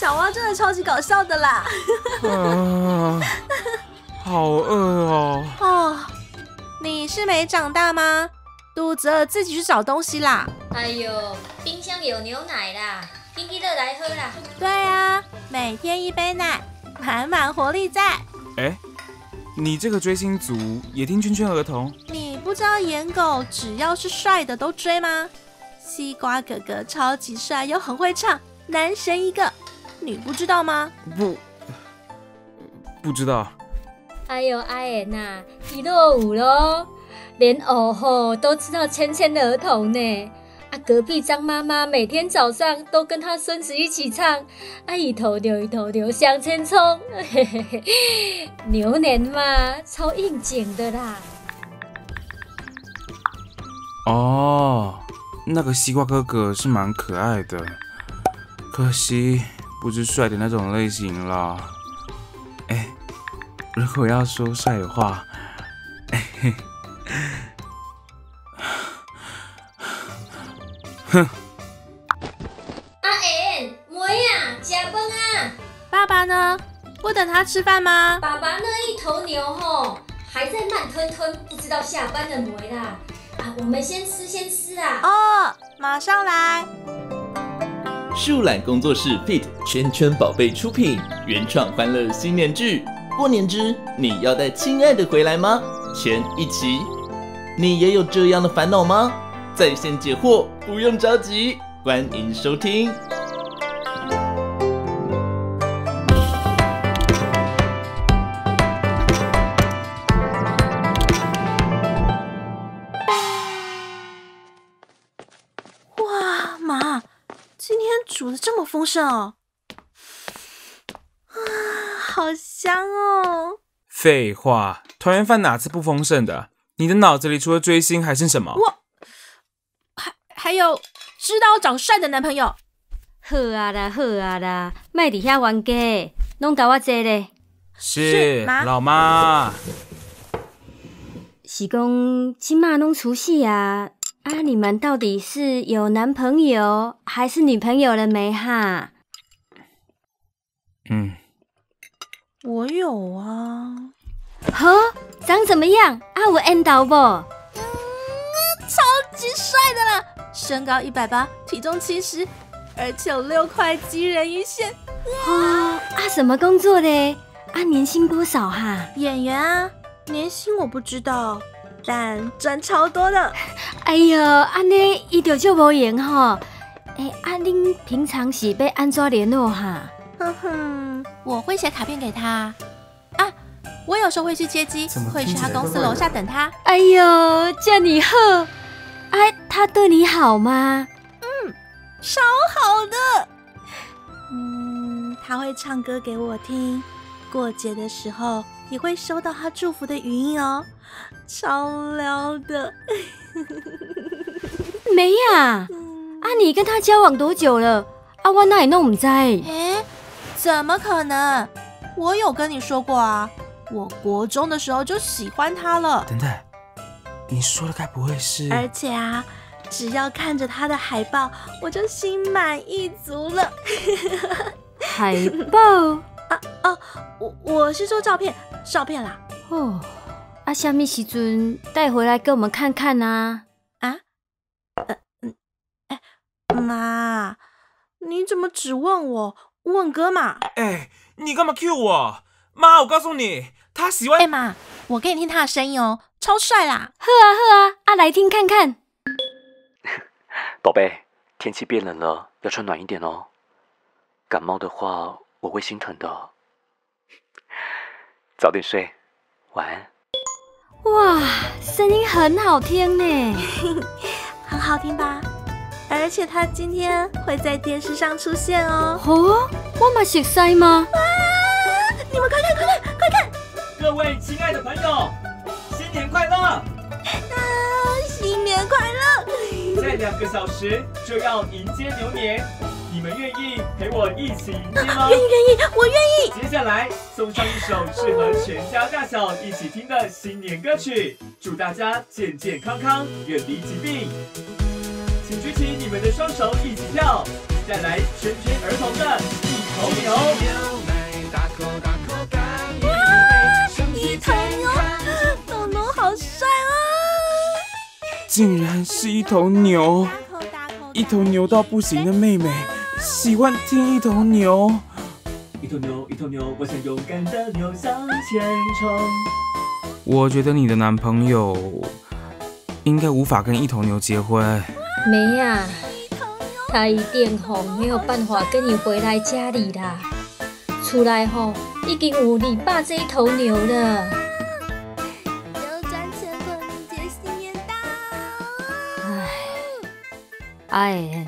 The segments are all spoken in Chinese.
小蛙真的超级搞笑的啦！啊，好饿哦！哦，你是没长大吗？肚子饿自己去找东西啦！哎呦，冰箱有牛奶啦，冰激乐来喝啦！对啊，每天一杯奶，满满活力在。哎，你这个追星族也听圈圈儿童？你不知道颜狗只要是帅的都追吗？西瓜哥哥超级帅又很会唱，男神一个，你不知道吗？不，不知道。哎呦，阿妍呐，你落伍喽，连哦吼都知道芊芊的儿童呢。啊，隔壁张妈妈每天早上都跟她孙子一起唱，啊，一头牛一头牛向前冲，嘿嘿嘿，牛年嘛，超应景的啦。哦，那个西瓜哥哥是蛮可爱的，可惜不是帅的那种类型啦。哎，如果要说帅的话，嘿嘿，哼，阿妍，妹啊，吃饭啊！爸爸呢？不等他吃饭吗？爸爸那一头牛吼，还在慢吞吞，不知道下班了没啦。啊，我们先吃先吃啊！哦，马上来。树懒工作室 Fit 圈圈宝贝出品，原创欢乐新年剧。过年之你要带亲爱的回来吗？全一起。你也有这样的烦恼吗？在线解惑，不用着急，欢迎收听。么丰盛哦！啊，好香哦！废话，团圆饭哪次不丰盛的？你的脑子里除了追星还剩什么？我还还有知道找帅的男朋友。好啊啦，好啊啦，莫伫遐冤家，拢甲我坐咧。是妈老妈。是讲今嘛拢除夕啊，啊，你们到底是有男朋友还是女朋友了没哈？嗯，我有啊，呵，长怎么样？啊，我 N 到不？超级帅的啦！身高一百八，体重七十，而且有六块肌人鱼线。哦，啊，什么工作嘞？啊，年薪多少哈？演员啊，年薪我不知道，但赚超多的。哎呦，安尼伊就就无闲吼。诶、啊，恁平常是被安怎联络哈？哼哼，我会写卡片给他啊。我有时候会去接机会去他公司楼下等他。哎呦，叫你好。哎、他对你好吗？嗯超好的。嗯，他会唱歌给我听，过节的时候也会收到他祝福的语音哦，超撩的。没呀、嗯啊，你跟他交往多久了？啊，我哪里弄唔知？诶，怎么可能？我有跟你说过啊，我国中的时候就喜欢他了，等等，你说的该不会是？而且啊，只要看着他的海报，我就心满意足了。海报哦，我我是说照片，照片啦。哦，啊，什么时尊带回来给我们看看呐啊？呃嗯，哎妈，你怎么只问我？问哥嘛？哎、你干嘛 Q 我？妈，我告诉你，他喜欢哎、妈，我给你听他的声音哦，超帅啦！呵啊呵啊，啊来听看看。宝贝，天气变冷了，要穿暖一点哦。感冒的话，我会心疼的。早点睡，晚安。哇，声音很好听呢。很好听吧？而且他今天会在电视上出现哦。哦，我嘛熟悉吗？你们快看快看快看！各位亲爱的朋友，新年快乐！啊，新年快乐！再两个小时就要迎接牛年，你们愿意陪我一起迎接吗？愿意愿意，我愿意。接下来送上一首适合全家大小一起听的新年歌曲，祝大家健健康康，远离疾病。请举起你们的双手，一起跳，带来圈圈儿童的一头牛。一头牛，诺诺好帅哦！竟然是一头牛，大口大口，一头牛到不行的妹妹，喜欢听一头牛。一头牛，一头牛，我想勇敢的牛向前冲。我觉得你的男朋友应该无法跟一头牛结婚。没呀、他一定吼没有办法跟你回来家里啦。出来吼已经有你爸这一头牛了。哎，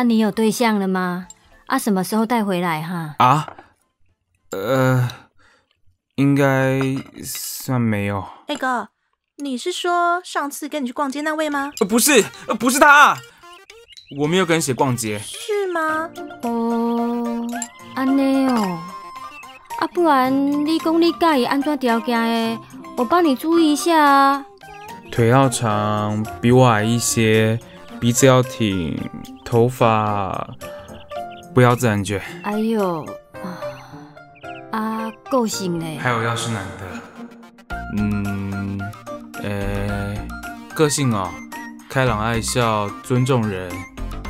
啊，你有对象了吗？啊，什么时候带回来哈？啊？呃，应该算没有。那个，你是说上次跟你去逛街那位吗？呃，不是，呃，不是他，我没有跟谁逛街。是吗？哦，安尼哦，啊，不然你讲你介意安怎条件的，我帮你注意一下啊。腿要长，比我矮一些，鼻子要挺，头发不要自然卷，哎呦，啊，啊，个性嘞，还有要是男的，嗯，呃，个性哦，开朗爱笑，尊重人，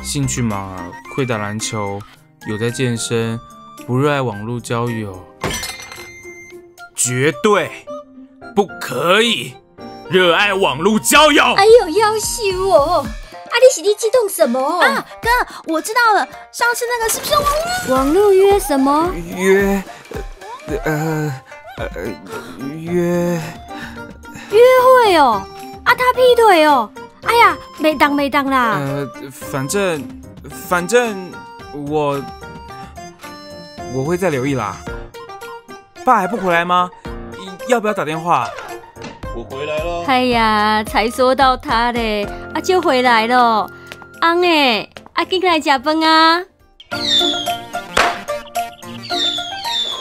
兴趣嘛，会打篮球，有在健身，不热爱网络交友，绝对不可以热爱网络交友。哎呦，要羞哦！啊，你是你激动什么？啊，哥，我知道了，上次那个是不是网络？网络约什么？约，呃呃约，约会哦，啊，他劈腿哦，哎呀，没当没当啦，呃，反正反正我我会再留意啦。爸还不回来吗？要不要打电话？我回来了。哎呀，才说到他嘞，啊就回来了，昂诶，啊进来吃饭啊。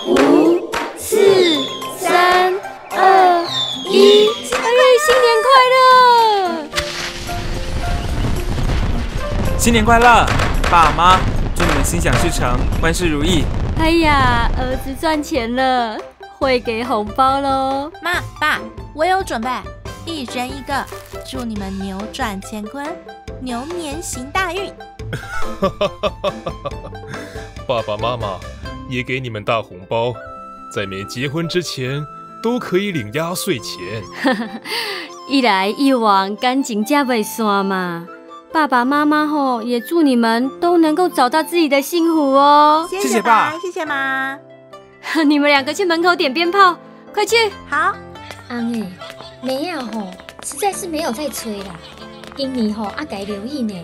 五、四、三、二、一，哎，新年快乐！新年快乐，爸妈，祝你们心想事成，万事如意。哎呀，儿子赚钱了，会给红包喽。妈爸，我有准备，一人一个，祝你们扭转乾坤，牛年行大运。爸爸妈妈也给你们大红包，在没结婚之前都可以领压岁钱。一来一往，感情才袂散嘛。爸爸妈妈吼，也祝你们都能够找到自己的幸福哦。谢谢谢爸谢谢妈。你们两个去门口点鞭炮，快去！好，昂诶，梅呀吼，实在是没有在催啦。今年吼阿改留意呢，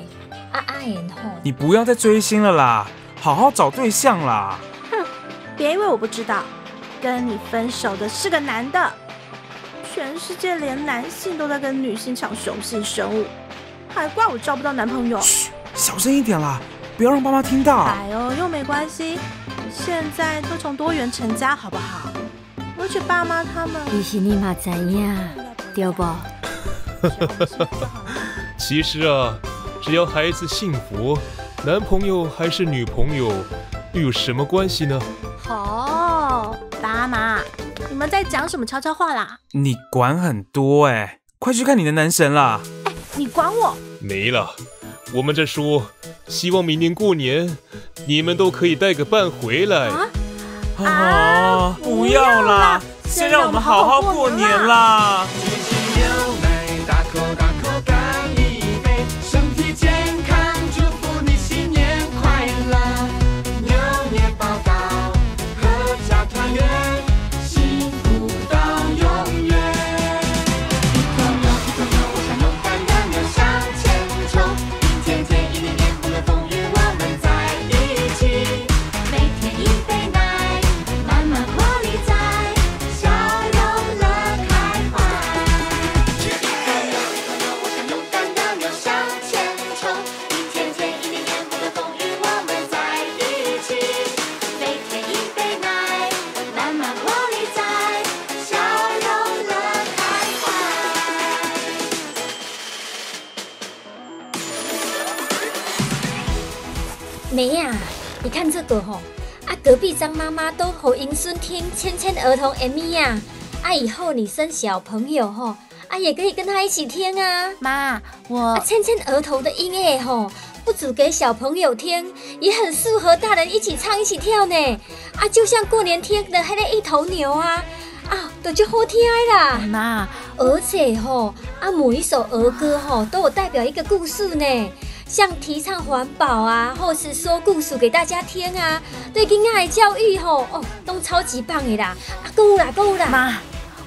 阿阿言吼，你不要再追星了啦，好好找对象啦。哼别以为我不知道，跟你分手的是个男的。全世界连男性都在跟女性抢雄性生物，还怪我交不到男朋友。嘘，小声一点啦，不要让爸妈听到。哎呦，又没关系，现在都从多元成家，好不好？而且爸妈他们，其实你嘛知影，对不？其实啊，只要孩子幸福，男朋友还是女朋友，又有什么关系呢？哦，爸妈，你们在讲什么悄悄话啦？你管很多哎、快去看你的男神啦！你管我？没了，我们这说，希望明年过年你们都可以带个伴回来。啊啊，不要啦，先让我们好好过年啦！看这个吼、啊，隔壁张妈妈都吼迎孙听芊芊儿童 M 呀，啊，以后你生小朋友吼、啊，也可以跟他一起听啊。妈，我啊，牵牵儿童的音乐吼，不止给小朋友听，也很适合大人一起唱、一起跳呢。啊，就像过年听的那个一头牛啊，啊，都就好听的啦。妈，而且吼，啊，每一首儿歌吼都有代表一个故事呢，像提倡环保啊，或是说故事给大家听啊，对囡仔的教育吼，哦，都超级棒的啦。啊，够啦，够啦。妈，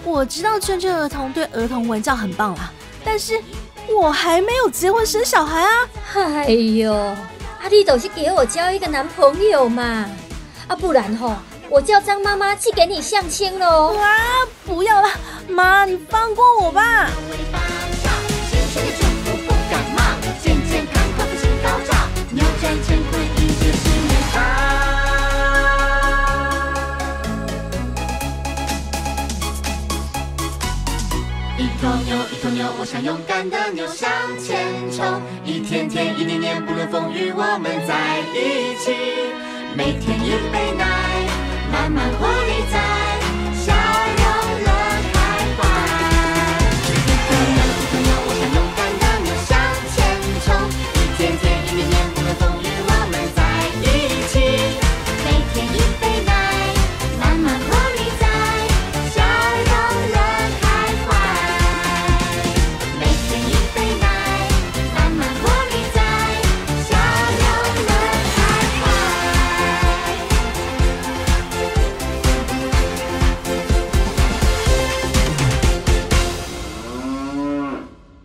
我知道圈圈儿童对儿童文教很棒啦，但是我还没有结婚生小孩啊！哎呦，啊，你都是给我交一个男朋友嘛，啊，不然吼，我叫张妈妈去给你相亲喽。啊，不要了，妈，你放过我吧！扭转乾坤，迎接新年好。一头牛，一头牛，我想勇敢的牛向前冲。一天天，一年年，不论风雨，我们在一起。每天一杯奶，慢慢活力在